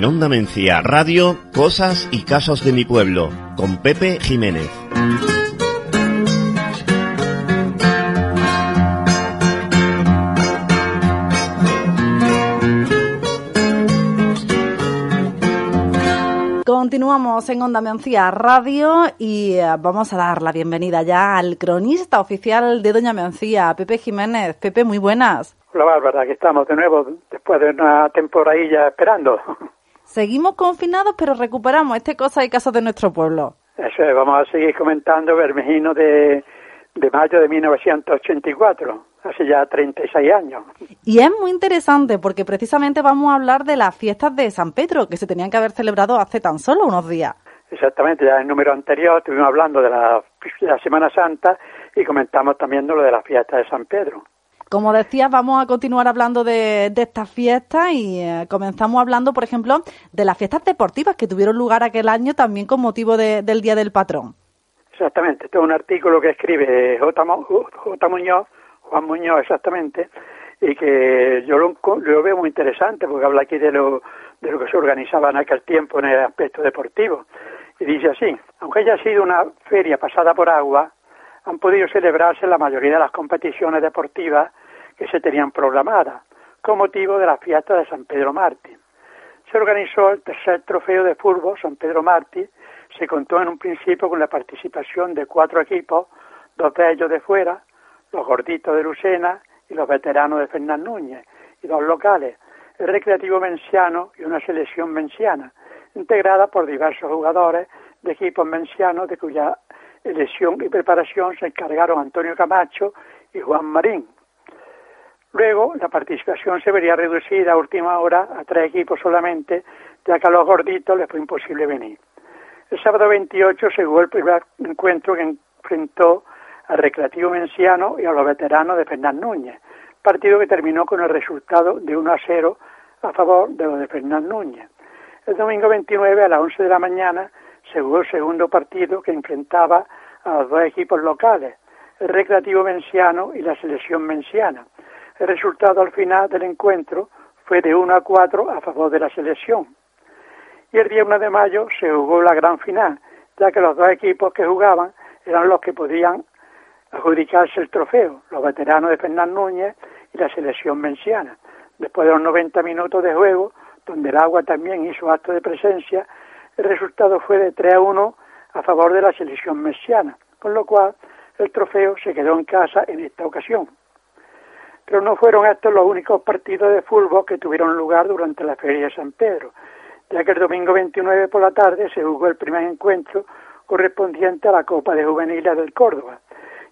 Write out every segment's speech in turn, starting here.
En Onda Mencía Radio, Cosas y Casos de mi Pueblo, con Pepe Jiménez. Continuamos en Onda Mencía Radio y eh, vamos a dar la bienvenida ya al cronista oficial de Doña Mencía, Pepe Jiménez. Pepe, muy buenas. Hola Bárbara, aquí estamos de nuevo después de una temporadilla esperando. Seguimos confinados, pero recuperamos este cosa y casos de nuestro pueblo. Eso es, vamos a seguir comentando Bermejino de, de mayo de 1984, hace ya 36 años. Y es muy interesante porque precisamente vamos a hablar de las fiestas de San Pedro, que se tenían que haber celebrado hace tan solo unos días. Exactamente, ya en el número anterior estuvimos hablando de la, de la Semana Santa y comentamos también lo de la fiesta de San Pedro. Como decías, vamos a continuar hablando de, de estas fiestas y eh, comenzamos hablando, por ejemplo, de las fiestas deportivas que tuvieron lugar aquel año también con motivo de- del Día del Patrón. Exactamente, este es un artículo que escribe J. Mo-. Muñoz, Juan Muñoz exactamente, y que yo lo, lo veo muy interesante porque habla aquí de lo, de lo que se organizaba en aquel tiempo en el aspecto deportivo. Y dice así, aunque haya sido una feria pasada por agua, han podido celebrarse la mayoría de las competiciones deportivas que se tenían programadas, con motivo de la fiesta de San Pedro Mártir. Se organizó el tercer trofeo de fútbol San Pedro Mártir. Se contó en un principio con la participación de cuatro equipos, dos de ellos de fuera, los gorditos de Lucena y los veteranos de Fernán Núñez, y dos locales, el Recreativo Menciano y una selección menciana, integrada por diversos jugadores de equipos mencianos de cuya elección y preparación se encargaron Antonio Camacho y Juan Marín. Luego, la participación se vería reducida a última hora a tres equipos solamente, ya que a los gorditos les fue imposible venir. El sábado 28 se jugó el primer encuentro que enfrentó al Recreativo Menciano y a los veteranos de Fernán Núñez, partido que terminó con el resultado de 1 a 0 a favor de los de Fernán Núñez. El domingo 29 a las 11 de la mañana se jugó el segundo partido que enfrentaba a los dos equipos locales, el Recreativo Menciano y la Selección Menciana. El resultado al final del encuentro fue de 1 a 4 a favor de la selección. Y el día 1 de mayo se jugó la gran final, ya que los dos equipos que jugaban eran los que podían adjudicarse el trofeo, los veteranos de Fernán Núñez y la selección menciana. Después de los 90 minutos de juego, donde el agua también hizo acto de presencia, el resultado fue de 3 a 1 a favor de la selección menciana, con lo cual el trofeo se quedó en casa en esta ocasión. Pero no fueron estos los únicos partidos de fútbol que tuvieron lugar durante la Feria de San Pedro, ya que el domingo 29 por la tarde se jugó el primer encuentro correspondiente a la Copa de Juveniles del Córdoba,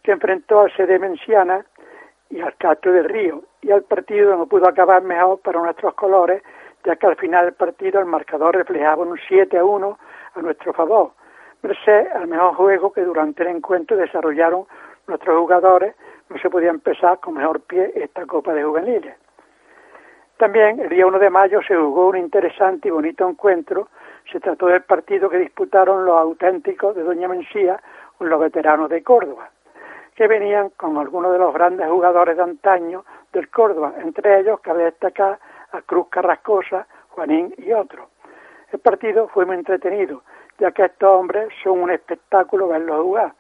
que enfrentó al CD Menciana y al Castro del Río, y el partido no pudo acabar mejor para nuestros colores, ya que al final del partido el marcador reflejaba un 7 a 1 a nuestro favor, merced al mejor juego que durante el encuentro desarrollaron nuestros jugadores, no se podía empezar con mejor pie esta Copa de Juveniles. También el día 1 de mayo se jugó un interesante y bonito encuentro. Se trató del partido que disputaron los auténticos de Doña Mencía con los veteranos de Córdoba, que venían con algunos de los grandes jugadores de antaño del Córdoba, entre ellos cabe destacar a Cruz Carrascosa, Juanín y otros. El partido fue muy entretenido, ya que estos hombres son un espectáculo verlos jugar,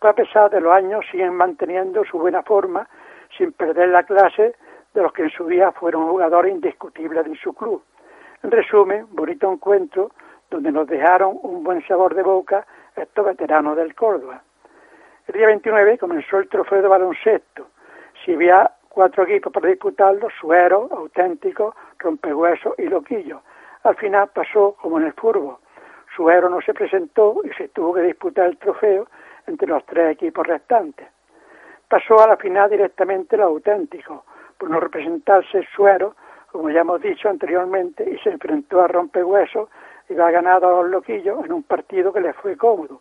a pesar de los años siguen manteniendo su buena forma sin perder la clase de los que en su día fueron jugadores indiscutibles en su club. En resumen, bonito encuentro donde nos dejaron un buen sabor de boca estos veteranos del Córdoba. El día 29 comenzó el trofeo de baloncesto. Si había cuatro equipos para disputarlo, Suero, Auténtico, Rompehueso y Loquillo. Al final pasó como en el fútbol. Suero no se presentó y se tuvo que disputar el trofeo entre los tres equipos restantes. Pasó a la final directamente los auténticos, por no representarse suero, como ya hemos dicho anteriormente, y se enfrentó a Rompehuesos y va ganado a los loquillos en un partido que les fue cómodo,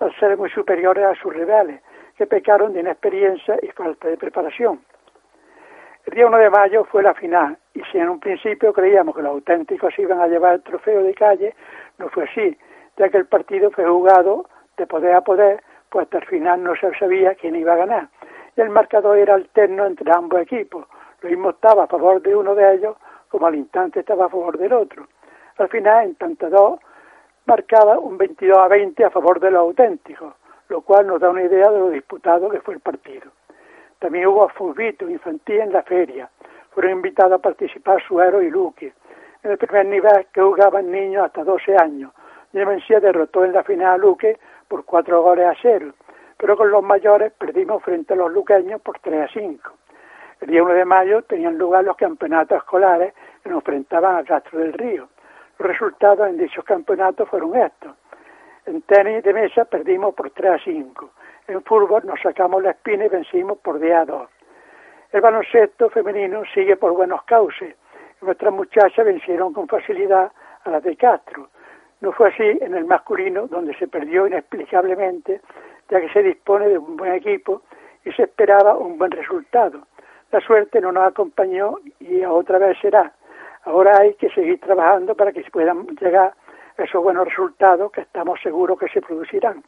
al ser muy superiores a sus rivales, que pecaron de inexperiencia y falta de preparación. El día 1 de mayo fue la final, y si en un principio creíamos que los auténticos iban a llevar el trofeo de calle, no fue así, ya que el partido fue jugado de poder a poder, pues hasta el final no se sabía quién iba a ganar. Y el marcador era alterno entre ambos equipos. Lo mismo estaba a favor de uno de ellos, como al instante estaba a favor del otro. Al final, en tanto dos, marcaba un 22 a 20 a favor de los auténticos, lo cual nos da una idea de lo disputado que fue el partido. También hubo fulbito infantil en la feria. Fueron invitados a participar Suero y Luque. En el primer nivel que jugaban niños hasta 12 años. Nemencia derrotó en la final a Luque por cuatro goles a cero, pero con los mayores perdimos frente a los luqueños por 3 a 5. El día 1 de mayo tenían lugar los campeonatos escolares que nos enfrentaban a Castro del Río. Los resultados en dichos campeonatos fueron estos. En tenis de mesa perdimos por 3 a 5. En fútbol nos sacamos la espina y vencimos por 10 a 2. El baloncesto femenino sigue por buenos cauces. Nuestras muchachas vencieron con facilidad a las de Castro. No fue así en el masculino, donde se perdió inexplicablemente, ya que se dispone de un buen equipo y se esperaba un buen resultado. La suerte no nos acompañó y otra vez será. Ahora hay que seguir trabajando para que se puedan llegar a esos buenos resultados que estamos seguros que se producirán.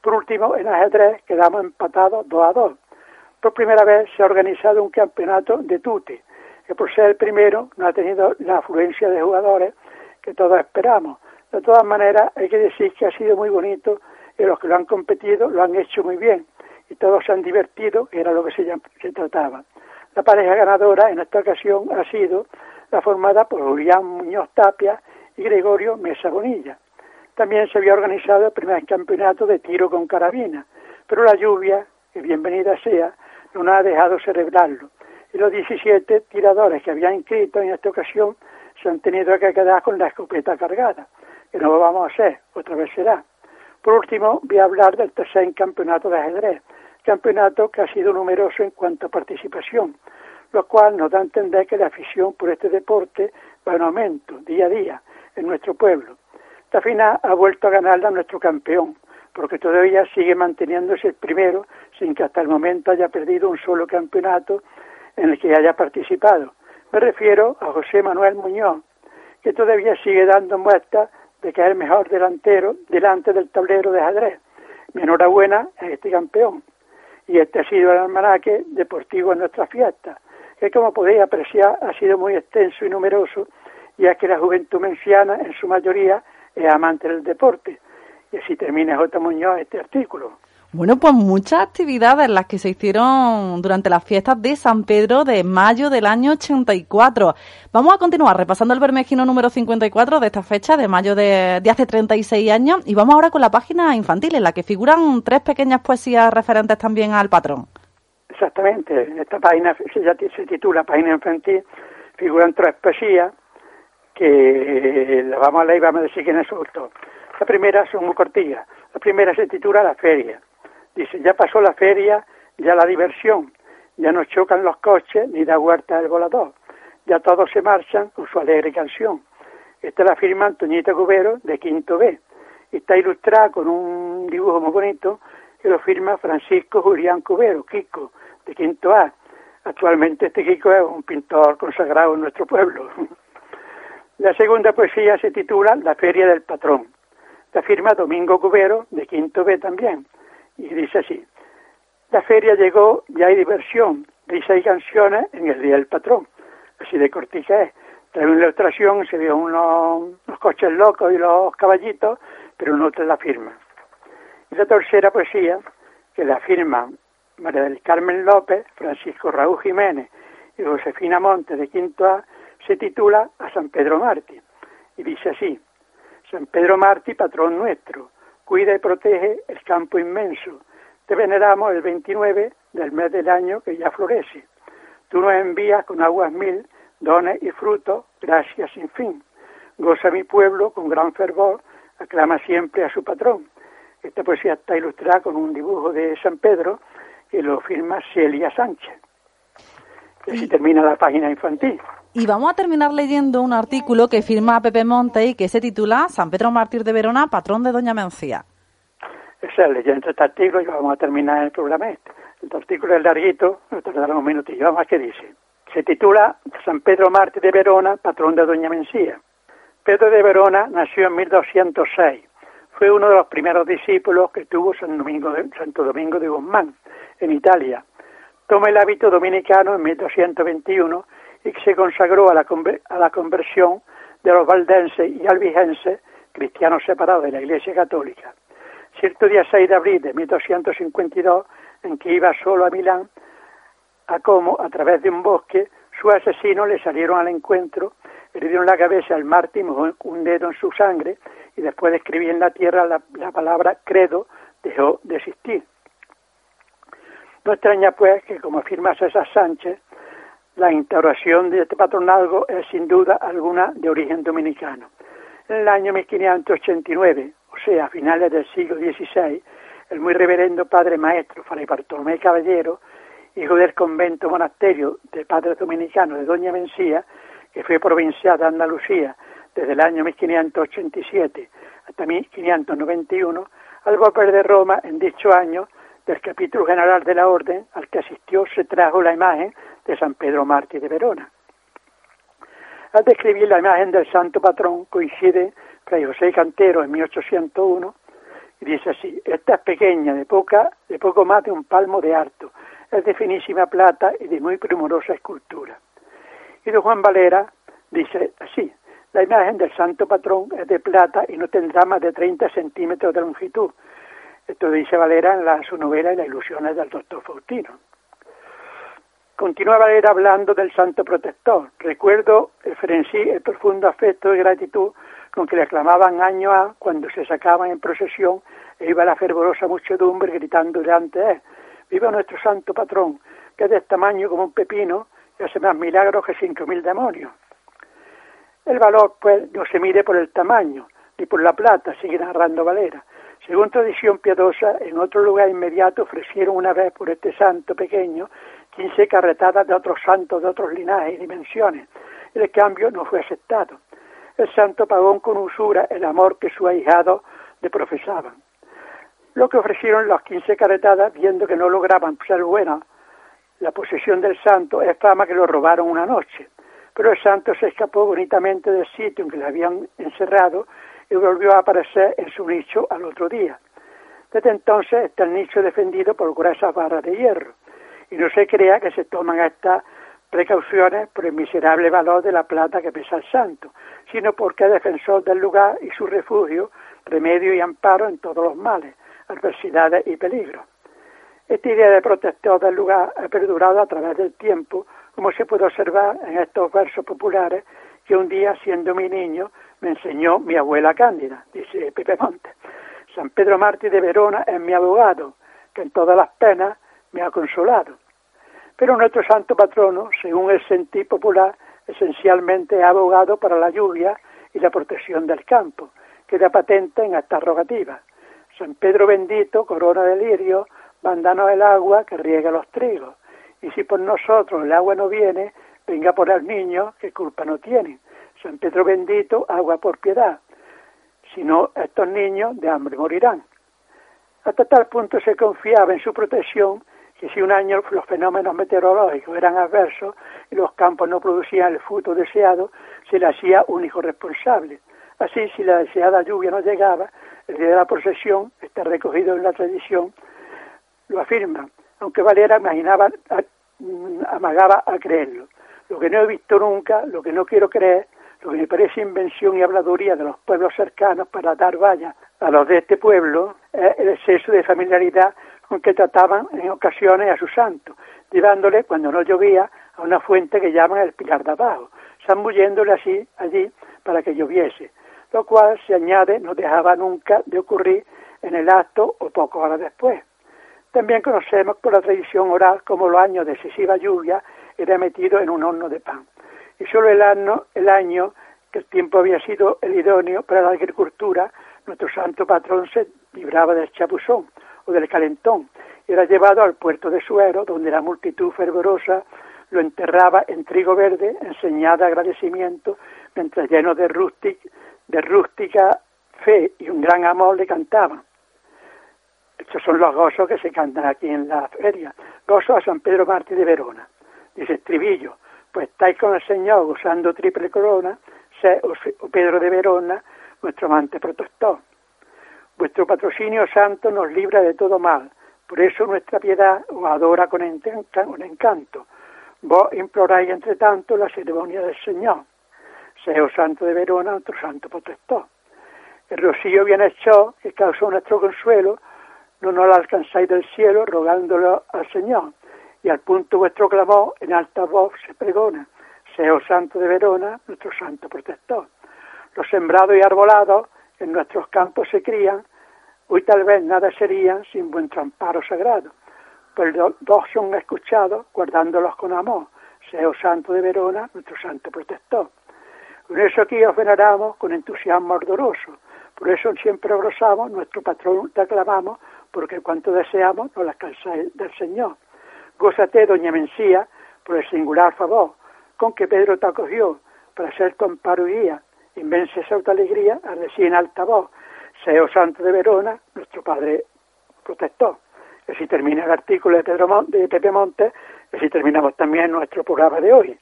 Por último, en ajedrez quedamos empatados 2 a 2. Por primera vez se ha organizado un campeonato de tute, que por ser el primero no ha tenido la afluencia de jugadores que todos esperamos. De todas maneras, hay que decir que ha sido muy bonito y los que lo han competido lo han hecho muy bien y todos se han divertido, que era lo que se, se trataba. La pareja ganadora en esta ocasión ha sido la formada por Julián Muñoz Tapia y Gregorio Mesa Bonilla. También se había organizado el primer campeonato de tiro con carabina, pero la lluvia, que bienvenida sea, no nos ha dejado celebrarlo. Y los 17 tiradores que habían inscrito en esta ocasión se han tenido que quedar con la escopeta cargada, que no lo vamos a hacer, otra vez será. Por último, voy a hablar del tercer campeonato de ajedrez, campeonato que ha sido numeroso en cuanto a participación, lo cual nos da a entender que la afición por este deporte va en aumento día a día en nuestro pueblo. Esta final ha vuelto a ganarla nuestro campeón, porque todavía sigue manteniéndose el primero sin que hasta el momento haya perdido un solo campeonato en el que haya participado. Me refiero a José Manuel Muñoz, que todavía sigue dando muestras de que es el mejor delantero delante del tablero de ajedrez. Mi enhorabuena a este campeón. Y este ha sido el almanaque deportivo en nuestra fiesta, que como podéis apreciar ha sido muy extenso y numeroso, ya que la juventud menciana en su mayoría es amante del deporte. Y así termina J. Muñoz este artículo. Bueno, pues muchas actividades las que se hicieron durante las fiestas de San Pedro de mayo del año 84. Vamos a continuar repasando el Bermejino número 54 de esta fecha de mayo de, hace 36 años y vamos ahora con la página infantil en la que figuran tres pequeñas poesías referentes también al patrón. Exactamente, en esta página se, se titula Página Infantil, figuran tres poesías que la vamos a leer y vamos a decir quiénes son. La primera son muy cortillas. La primera se titula La Feria. Dice, ya pasó la feria, ya la diversión, ya no chocan los coches ni da huerta el volador, ya todos se marchan con su alegre canción. Esta la firma Antoñita Cubero de Quinto B. Está ilustrada con un dibujo muy bonito que lo firma Francisco Julián Cubero, Kiko, de Quinto A. Actualmente este Kiko es un pintor consagrado en nuestro pueblo. La segunda poesía se titula La Feria del Patrón. La firma Domingo Cubero, de Quinto B también y dice así, la feria llegó, ya hay diversión, risa y canciones en el Día del Patrón, así de cortija es. Trae una ilustración, se vio unos, coches locos y los caballitos, pero no te la firma. Y la tercera poesía, que la firma María del Carmen López, Francisco Raúl Jiménez y Josefina Monte de Quinto A, se titula A San Pedro Martí. Y dice así, San Pedro Martí, patrón nuestro, cuida y protege el campo inmenso. Te veneramos el 29 del mes del año que ya florece. Tú nos envías con aguas mil, dones y frutos, gracias sin fin. Goza mi pueblo con gran fervor, aclama siempre a su patrón. Esta poesía está ilustrada con un dibujo de San Pedro que lo firma Celia Sánchez. Y así termina la página infantil. Y vamos a terminar leyendo un artículo que firma Pepe Monte y que se titula San Pedro Mártir de Verona, patrón de Doña Mencía. Esa es leyendo este artículo y vamos a terminar el programa este. El artículo es larguito, nos tardará un minutillo. Vamos a qué dice. Se titula San Pedro Mártir de Verona, patrón de Doña Mencía. Pedro de Verona nació en 1206. Fue uno de los primeros discípulos que tuvo San Domingo de, Santo Domingo de Guzmán, en Italia. Toma el hábito dominicano en 1221 y se consagró a la, a la conversión de los valdenses y albigenses, cristianos separados de la Iglesia Católica. Cierto día 6 de abril de 1252, en que iba solo a Milán, a como, a través de un bosque, sus asesinos le salieron al encuentro, le dieron la cabeza al mártir, un dedo en su sangre y después de escribir en la tierra la, la palabra credo, dejó de existir. No extraña pues que, como afirma César Sánchez, la instauración de este patronazgo es sin duda alguna de origen dominicano. En el año 1589, o sea, a finales del siglo XVI, el muy reverendo padre maestro Fray Bartolomé Caballero, hijo del convento monasterio de padres dominicanos de Doña Mencía, que fue provincial de Andalucía desde el año 1587 hasta 1591, al volver de Roma en dicho año, del capítulo general de la orden al que asistió se trajo la imagen de San Pedro Mártir de Verona. Al describir la imagen del santo patrón coincide Fray José Cantero en 1801 y dice así, esta es pequeña, de, poca, de poco más de un palmo de alto, es de finísima plata y de muy primorosa escultura. Y don Juan Valera dice así, la imagen del santo patrón es de plata y no tendrá más de 30 centímetros de longitud. Esto dice Valera en la, su novela las ilusiones del doctor Faustino. Continúa Valera hablando del santo protector. Recuerdo el frenesí, el profundo afecto y gratitud con que le aclamaban año a cuando se sacaban en procesión e iba la fervorosa muchedumbre gritando delante de él. Viva nuestro santo patrón, que es de tamaño como un pepino y hace más milagros que cinco mil demonios. El valor, pues, no se mide por el tamaño, ni por la plata, sigue narrando Valera. Según tradición piadosa, en otro lugar inmediato ofrecieron una vez por este santo pequeño quince carretadas de otros santos de otros linajes y dimensiones. El cambio no fue aceptado. El santo pagó con usura el amor que su ahijado le profesaban. Lo que ofrecieron las quince carretadas, viendo que no lograban ser buenas, la posesión del santo es fama que lo robaron una noche. Pero el santo se escapó bonitamente del sitio en que le habían encerrado y volvió a aparecer en su nicho al otro día. Desde entonces está el nicho defendido por gruesas barras de hierro y no se crea que se toman estas precauciones por el miserable valor de la plata que pesa el santo, sino porque es defensor del lugar y su refugio, remedio y amparo en todos los males, adversidades y peligros. Esta idea de protector del lugar ha perdurado a través del tiempo, como se puede observar en estos versos populares que un día, siendo mi niño, me enseñó mi abuela Cándida, dice Pepe Monte. San Pedro Mártir de Verona es mi abogado, que en todas las penas me ha consolado. Pero nuestro santo patrono, según el sentir popular, esencialmente es abogado para la lluvia y la protección del campo, que da patente en esta rogativa. San Pedro bendito, corona de lirio, mándanos el agua que riega los trigos. Y si por nosotros el agua no viene, venga por el niño, que culpa no tiene. San Pedro bendito, agua por piedad. Si no, estos niños de hambre morirán. Hasta tal punto se confiaba en su protección que si un año los fenómenos meteorológicos eran adversos y los campos no producían el fruto deseado, se le hacía único responsable. Así, si la deseada lluvia no llegaba, el día de la procesión, está recogido en la tradición, lo afirma, aunque Valera imaginaba, amagaba a creerlo. Lo que no he visto nunca, lo que no quiero creer, lo que me parece invención y habladuría de los pueblos cercanos para dar valla a los de este pueblo, es el exceso de familiaridad con que trataban en ocasiones a su santo, llevándole, cuando no llovía, a una fuente que llaman el Pilar de Abajo, zambulléndole así allí para que lloviese, lo cual se añade no dejaba nunca de ocurrir en el acto o poco horas después. También conocemos por la tradición oral como los años de excesiva lluvia era metido en un horno de pan. Y solo el año, el año que el tiempo había sido el idóneo para la agricultura, nuestro santo patrón se libraba del chapuzón del calentón. Era llevado al puerto de Suero, donde la multitud fervorosa lo enterraba en trigo verde en señal de agradecimiento, mientras lleno de, de rústica fe y un gran amor le cantaban. Estos son los gozos que se cantan aquí en la feria. Gozo a San Pedro Mártir de Verona. Dice estribillo, pues estáis con el Señor gozando triple corona, sé, o Pedro de Verona, nuestro amante protector. Vuestro patrocinio santo nos libra de todo mal, por eso nuestra piedad os adora con encanto. Vos imploráis entre tanto la ceremonia del Señor. Seo santo de Verona, nuestro santo protector. El rocío bien hecho, que causó nuestro consuelo, no nos lo alcanzáis del cielo rogándolo al Señor. Y al punto vuestro clamor en alta voz se pregona. Seo santo de Verona, nuestro santo protector. Los sembrados y arbolados en nuestros campos se crían, hoy tal vez nada serían sin vuestro amparo sagrado, pues dos son escuchados guardándolos con amor, Seo Santo de Verona, nuestro santo protector. Por eso aquí os veneramos con entusiasmo ardoroso, por eso siempre abrazamos, nuestro patrón te aclamamos, porque cuanto deseamos nos la alcanzáis del Señor. Gózate, doña Mencía, por el singular favor con que Pedro te acogió para ser tu amparo y guía, inmensa esa alegría al decir en alta voz, Seo Santo de Verona, nuestro Padre protector. Y así termina el artículo de, Pedro de Pepe Montes, y así terminamos también nuestro programa de hoy.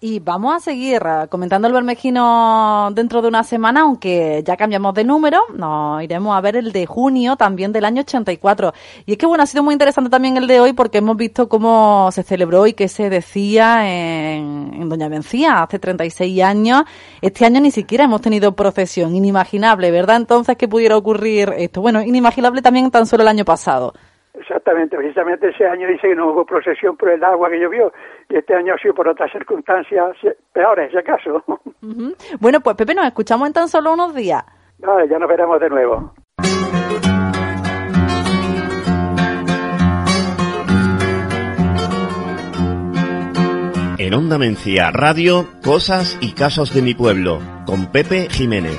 Y vamos a seguir eh, comentando el Bermejino dentro de una semana, aunque ya cambiamos de número, nos iremos a ver el de junio también del año 84. Y es que bueno, ha sido muy interesante también el de hoy porque hemos visto cómo se celebró y qué se decía en, Doña Vencía hace 36 años. Este año ni siquiera hemos tenido procesión, inimaginable, ¿verdad? Entonces, ¿qué pudiera ocurrir esto? Bueno, inimaginable también tan solo el año pasado. Exactamente, precisamente ese año dice que no hubo procesión por el agua que llovió y este año ha sido por otras circunstancias peores, si acaso. Bueno, pues Pepe, nos escuchamos en tan solo unos días. Vale, ya nos veremos de nuevo. En Onda Mencía Radio, Cosas y Casos de mi Pueblo, con Pepe Jiménez.